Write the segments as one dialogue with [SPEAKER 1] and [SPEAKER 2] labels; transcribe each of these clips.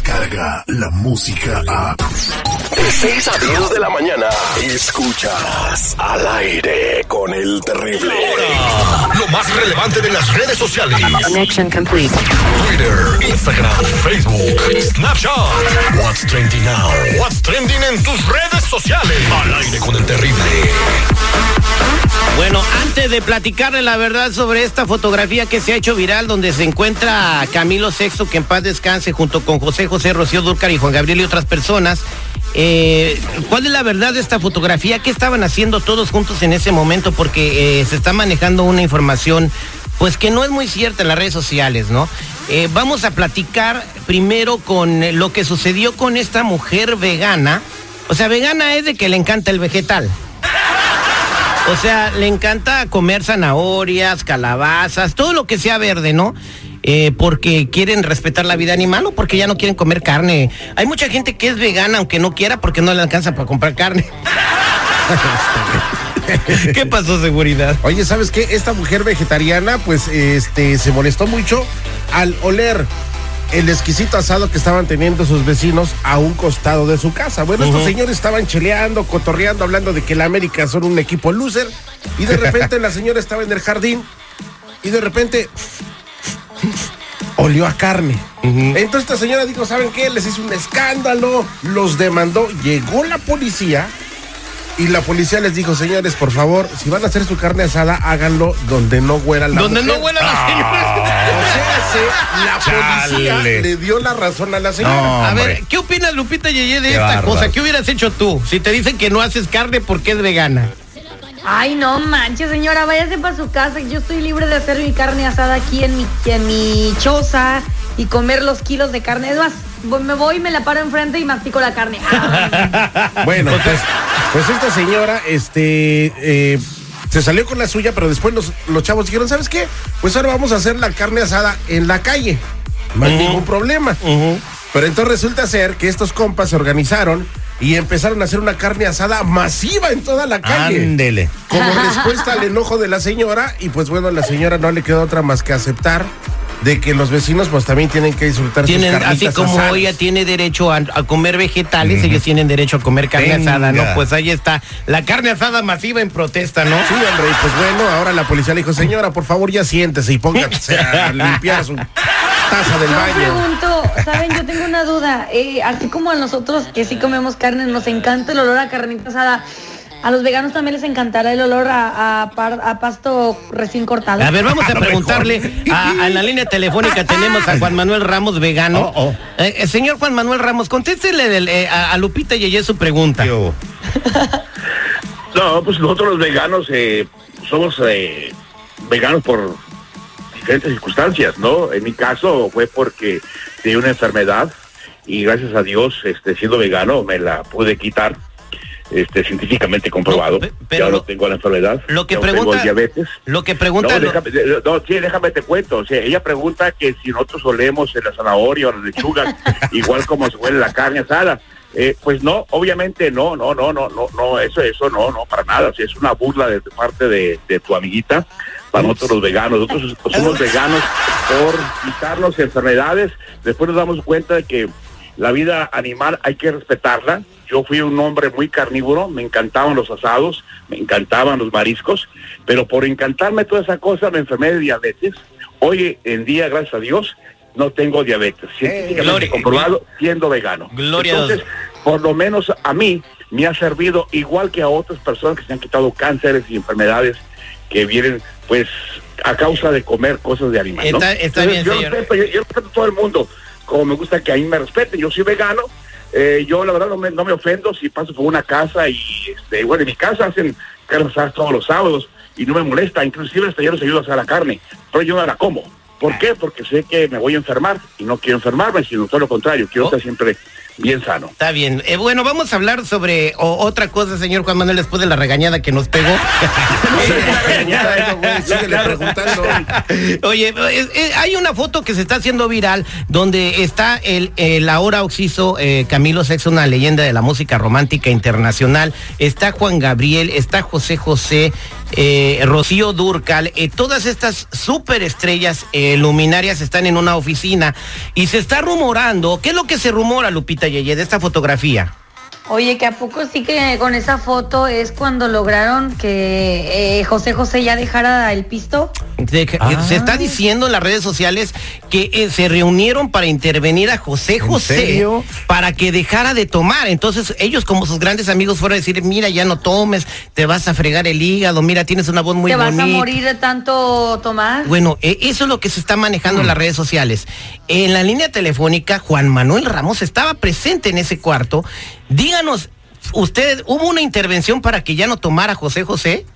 [SPEAKER 1] llega la música a... De 6 a 10 de la mañana, escuchas al aire con el terrible.
[SPEAKER 2] Lo más relevante de las redes sociales.
[SPEAKER 3] Connection complete.
[SPEAKER 2] Twitter, Instagram, Facebook, Snapchat. What's trending now? What's trending en tus redes sociales. Al aire con el terrible.
[SPEAKER 4] Bueno, antes de platicarle la verdad sobre esta fotografía que se ha hecho viral, donde se encuentra Camilo Sexto, que en paz descanse, junto con José José, Rocío Dúrcar y Juan Gabriel y otras personas, eh, ¿cuál es la verdad de esta fotografía? ¿Qué estaban haciendo todos juntos en ese momento? Porque eh, se está manejando una información, pues que no es muy cierta en las redes sociales, ¿no? Eh, vamos a platicar primero con eh, lo que sucedió con esta mujer vegana. O sea, vegana es de que le encanta el vegetal. O sea, le encanta comer zanahorias, calabazas, todo lo que sea verde, ¿no? Eh, porque quieren respetar la vida animal o porque ya no quieren comer carne. Hay mucha gente que es vegana aunque no quiera porque no le alcanza para comprar carne. ¿Qué pasó, seguridad?
[SPEAKER 5] Oye, ¿sabes qué? Esta mujer vegetariana, pues, este, se molestó mucho al oler el exquisito asado que estaban teniendo sus vecinos a un costado de su casa. Bueno, estos señores estaban cheleando, cotorreando, hablando de que la América son un equipo loser. Y de repente la señora estaba en el jardín y de repente olió a carne. Entonces esta señora dijo, ¿saben qué? Les hizo un escándalo, los demandó. Llegó la policía y la policía les dijo, señores, por favor, si van a hacer su carne asada, háganlo donde no huela la
[SPEAKER 4] Donde no
[SPEAKER 5] mujer".
[SPEAKER 4] huela la señora.
[SPEAKER 5] O sea, se- la policía
[SPEAKER 6] Chale.
[SPEAKER 5] le dio la razón a la señora.
[SPEAKER 6] No.
[SPEAKER 4] A ver, ¿qué opinas, Lupita Yeye, de
[SPEAKER 6] Qué
[SPEAKER 4] esta cosa? ¿Qué hubieras hecho tú si te dicen que no haces carne porque es vegana?
[SPEAKER 7] Ay, no manches, señora, váyase para su casa. Yo estoy libre de hacer mi carne asada aquí en mi, en mi choza y comer los kilos de carne. Es más, me voy, me la paro enfrente y mastico la carne. Ah,
[SPEAKER 5] Bueno, pues, pues esta señora, este, eh, se salió con la suya, pero después los, los chavos dijeron, ¿sabes qué? Pues ahora vamos a hacer la carne asada en la calle. No hay ningún problema. Pero entonces resulta ser que estos compas se organizaron y empezaron a hacer una carne asada masiva en toda la calle.
[SPEAKER 6] Ándele.
[SPEAKER 5] Como respuesta al enojo de la señora, y pues bueno, a la señora no le quedó otra más que aceptar de que los vecinos pues también tienen que disfrutar
[SPEAKER 4] Tienen,
[SPEAKER 5] sus
[SPEAKER 4] así como
[SPEAKER 5] asadas.
[SPEAKER 4] ella tiene derecho a, a comer vegetales, ellos tienen derecho a comer carne
[SPEAKER 6] Venga.
[SPEAKER 4] asada, ¿no? Pues ahí está, la carne asada masiva en protesta, ¿no?
[SPEAKER 5] Sí, hombre, y pues bueno, ahora la policía le dijo, señora, por favor ya siéntese y póngase a limpiar su taza del
[SPEAKER 7] Yo
[SPEAKER 5] baño.
[SPEAKER 7] pregunto, ¿saben? Yo tengo una duda. Eh, así como a nosotros que sí comemos carne, nos encanta el olor a carnita asada. A los veganos también les encantará el olor a, a par- a pasto recién cortado.
[SPEAKER 4] A ver, vamos a preguntarle a, a la línea telefónica tenemos a Juan Manuel Ramos vegano.
[SPEAKER 6] Oh, oh.
[SPEAKER 4] Eh, eh, señor Juan Manuel Ramos, contéstele del- eh, a, a Lupita Yeye su pregunta.
[SPEAKER 6] Yo.
[SPEAKER 8] No, pues nosotros los veganos eh, somos eh, veganos por diferentes circunstancias, ¿no? En mi caso fue porque tenía una enfermedad y gracias a Dios, este, siendo vegano, me la pude quitar, este, científicamente comprobado.
[SPEAKER 4] No, pe- pero
[SPEAKER 8] ya no tengo la enfermedad.
[SPEAKER 4] lo que pregunta-
[SPEAKER 8] tengo diabetes.
[SPEAKER 4] Lo que pregunta...
[SPEAKER 8] No, déjame, no, sí, déjame te cuento. O sea, ella pregunta que si nosotros olemos en la zanahoria o la lechuga, igual como se huele la carne asada. Eh, pues no, obviamente no, no, no, no, no, no, eso, eso no, no, para nada. O sea, es una burla de parte de, de tu amiguita. Para nosotros los veganos, nosotros somos veganos por quitarnos enfermedades. Después nos damos cuenta de que la vida animal hay que respetarla. Yo fui un hombre muy carnívoro, me encantaban los asados, me encantaban los mariscos, pero por encantarme toda esa cosa me enfermé de diabetes. Hoy en día, gracias a Dios, no tengo diabetes. Científicamente
[SPEAKER 4] Gloria-
[SPEAKER 8] comprobado siendo vegano.
[SPEAKER 4] Gloria a Dios.
[SPEAKER 8] Entonces, por lo menos a mí me ha servido igual que a otras personas que se han quitado cánceres y enfermedades que vienen pues a causa de comer cosas de animal. ¿no?
[SPEAKER 4] Está- está
[SPEAKER 8] Entonces,
[SPEAKER 4] bien,
[SPEAKER 8] yo
[SPEAKER 4] señor.
[SPEAKER 8] respeto, yo, yo respeto a todo el mundo, como me gusta que a mí me respeten. Yo soy vegano, eh, yo la verdad no me, no me ofendo si paso por una casa y este, bueno, en mi casa hacen carne asada todos los sábados y no me molesta, inclusive hasta yo les ayudo a hacer la carne, pero yo no la como. ¿Por qué? Porque sé que me voy a enfermar y no quiero enfermarme, sino todo lo contrario, quiero
[SPEAKER 4] Oh.
[SPEAKER 8] estar siempre bien sano.
[SPEAKER 4] Está bien. Eh, bueno, vamos a hablar sobre o- otra cosa, señor Juan Manuel, después de la regañada que nos pegó. Oye, eh, eh, hay una foto que se está haciendo viral donde está el, el ahora occiso eh, Camilo Sexto, una leyenda de la música romántica internacional. Está Juan Gabriel, está José José. Eh, Rocío Durcal, eh, todas estas superestrellas eh, luminarias están en una oficina y se está rumorando, ¿qué es lo que se rumora, Lupita Yeye, de esta fotografía?
[SPEAKER 7] Oye, que a poco sí que con esa foto es cuando lograron que eh, José José ya dejara el pisto.
[SPEAKER 4] De
[SPEAKER 5] Ah.
[SPEAKER 4] Se está diciendo en las redes sociales que eh, se reunieron para intervenir a José José para que dejara de tomar. Entonces ellos como sus grandes amigos fueron a decir, mira, ya no tomes, te vas a fregar el hígado, mira, tienes una voz muy
[SPEAKER 7] Te vas
[SPEAKER 4] bonita.
[SPEAKER 7] a morir de tanto tomar.
[SPEAKER 4] Bueno, eh, eso es lo que se está manejando
[SPEAKER 5] Mm.
[SPEAKER 4] en las redes sociales. En la línea telefónica, Juan Manuel Ramos estaba presente en ese cuarto. Díganos, ¿usted hubo una intervención para que ya no tomara José José?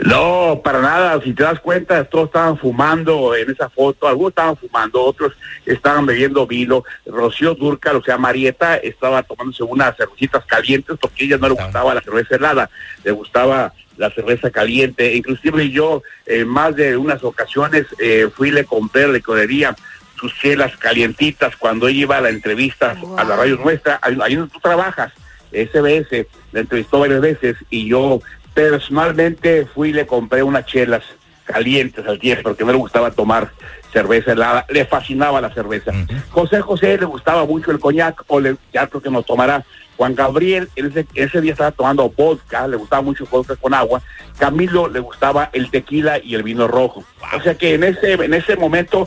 [SPEAKER 8] No, para nada. Si te das cuenta, todos estaban fumando en esa foto. Algunos estaban fumando, otros estaban bebiendo vino. Rocío Durcal, o sea, Marieta, estaba tomándose unas cervecitas calientes porque a ella no le gustaba la cerveza helada, le gustaba la cerveza caliente. Inclusive yo, en más de unas ocasiones, eh, fui y le compré licorería sus chelas calientitas cuando ella iba a la entrevista a la radio nuestra, ahí ahí donde tú trabajas. SBS la entrevistó varias veces y yo personalmente fui y le compré unas chelas calientes al tiempo porque no le gustaba tomar cerveza helada, le fascinaba la cerveza. José José le gustaba mucho el coñac, o le, ya creo que no tomará. Juan Gabriel ese, ese día estaba tomando vodka, le gustaba mucho el vodka con agua. Camilo le gustaba el tequila y el vino rojo. O sea que en ese, en ese momento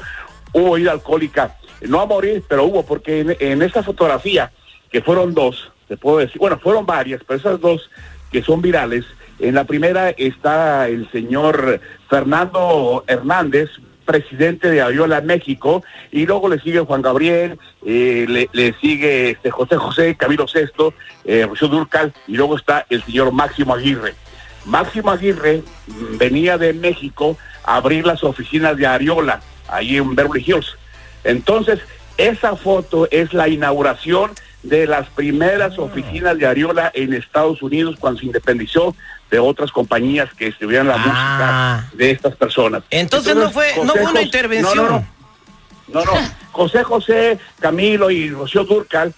[SPEAKER 8] hubo vida alcohólica. No a morir, pero hubo, porque en, en esa fotografía, que fueron dos, te puedo decir, bueno, fueron varias, pero esas dos que son virales, en la primera está el señor Fernando Hernández, presidente de Ayola, México, y luego le sigue Juan Gabriel, eh, le, le sigue este José José, Camilo Sesto, eh, Rocío Durcal, y luego está el señor Máximo Aguirre. Máximo Aguirre venía de México a abrir las oficinas de Ariola, ahí en Beverly Hills. Entonces, esa foto es la inauguración de las primeras oficinas de Ariola en Estados Unidos cuando se independizó de otras compañías que estuvieran la
[SPEAKER 4] Ah.
[SPEAKER 8] música de estas personas.
[SPEAKER 4] Entonces no fue- no fue una
[SPEAKER 8] José-
[SPEAKER 4] intervención.
[SPEAKER 8] No, no, no. No, no. José José, Camilo y Rocío Durcal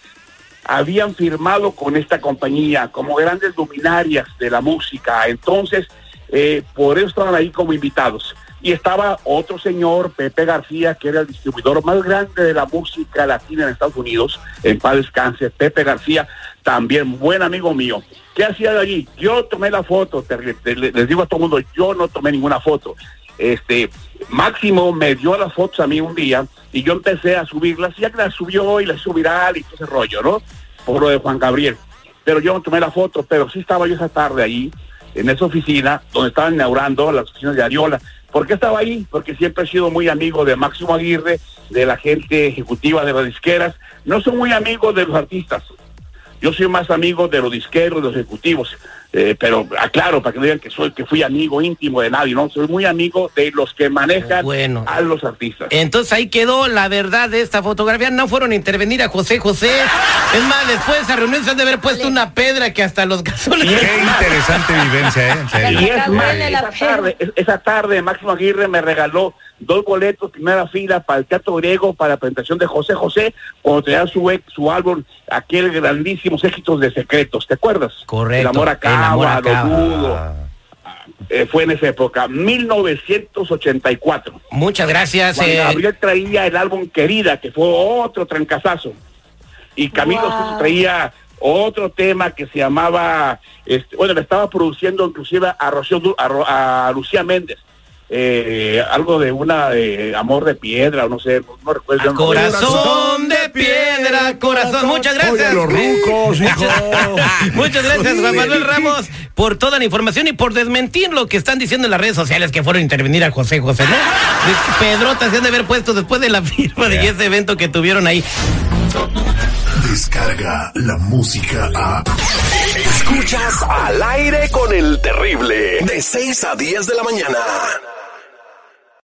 [SPEAKER 8] habían firmado con esta compañía como grandes luminarias de la música. Entonces, eh, por eso estaban ahí como invitados. Y estaba otro señor, Pepe García, que era el distribuidor más grande de la música latina en Estados Unidos, en paz descanse, Pepe García, también buen amigo mío. ¿Qué hacía de allí? Yo tomé la foto, les digo a todo el mundo, yo no tomé ninguna foto. Este, Máximo me dio las fotos a mí un día y yo empecé a subirlas, ya que las subió y las viral y todo ese rollo, ¿no? Por lo de Juan Gabriel. Pero yo no tomé la foto, pero sí estaba yo esa tarde ahí, en esa oficina, donde estaban inaugurando las oficinas de Ariola. ¿Por qué estaba ahí? Porque siempre he sido muy amigo de Máximo Aguirre, de la gente ejecutiva de las disqueras. No soy muy amigo de los artistas. Yo soy más amigo de los disqueros, de los ejecutivos. Eh, pero aclaro, para que no digan que soy que fui amigo íntimo de nadie, no, soy muy amigo de los que manejan
[SPEAKER 4] Bueno.
[SPEAKER 8] a los artistas.
[SPEAKER 4] Entonces ahí quedó la verdad de esta fotografía. No fueron a intervenir a José José. Es más, después de esa reunión se han de haber puesto una pedra que hasta los gasoles.
[SPEAKER 3] Qué interesante vivencia, ¿eh? En serio.
[SPEAKER 8] Y es más, tarde, esa tarde Máximo Aguirre me regaló dos boletos, primera fila para el Teatro Griego, para la presentación de José José, cuando tenía su, ex- su álbum, aquel grandísimos éxitos de secretos, ¿te acuerdas?
[SPEAKER 4] Correcto,
[SPEAKER 8] El amor
[SPEAKER 4] El amor
[SPEAKER 8] acaba, lo dudo. Eh, fue en esa época, 1984.
[SPEAKER 4] Muchas gracias.
[SPEAKER 8] Juan
[SPEAKER 4] eh,
[SPEAKER 8] Gabriel traía el álbum Querida, que fue otro trancazazo. Y Camilo
[SPEAKER 7] Wow.
[SPEAKER 8] Traía otro tema que se llamaba, este, bueno, le estaba produciendo inclusive a, Rocío a, Ro- a Lucía Méndez. Eh, algo de una eh, amor de piedra, o no sé, no, recuerdo.
[SPEAKER 4] Corazón de piedra, corazón. Muchas gracias.
[SPEAKER 5] Oye, los rucos, hijo.
[SPEAKER 4] Muchas gracias, Juan Manuel Ramos, por toda la información y por desmentir lo que están diciendo en las redes sociales que fueron a intervenir a José José, ¿no? Pedrota se han de haber puesto después de la firma de ese evento que tuvieron ahí.
[SPEAKER 1] Descarga la música a. Escuchas al aire con el terrible. De 6 a 10 de la mañana.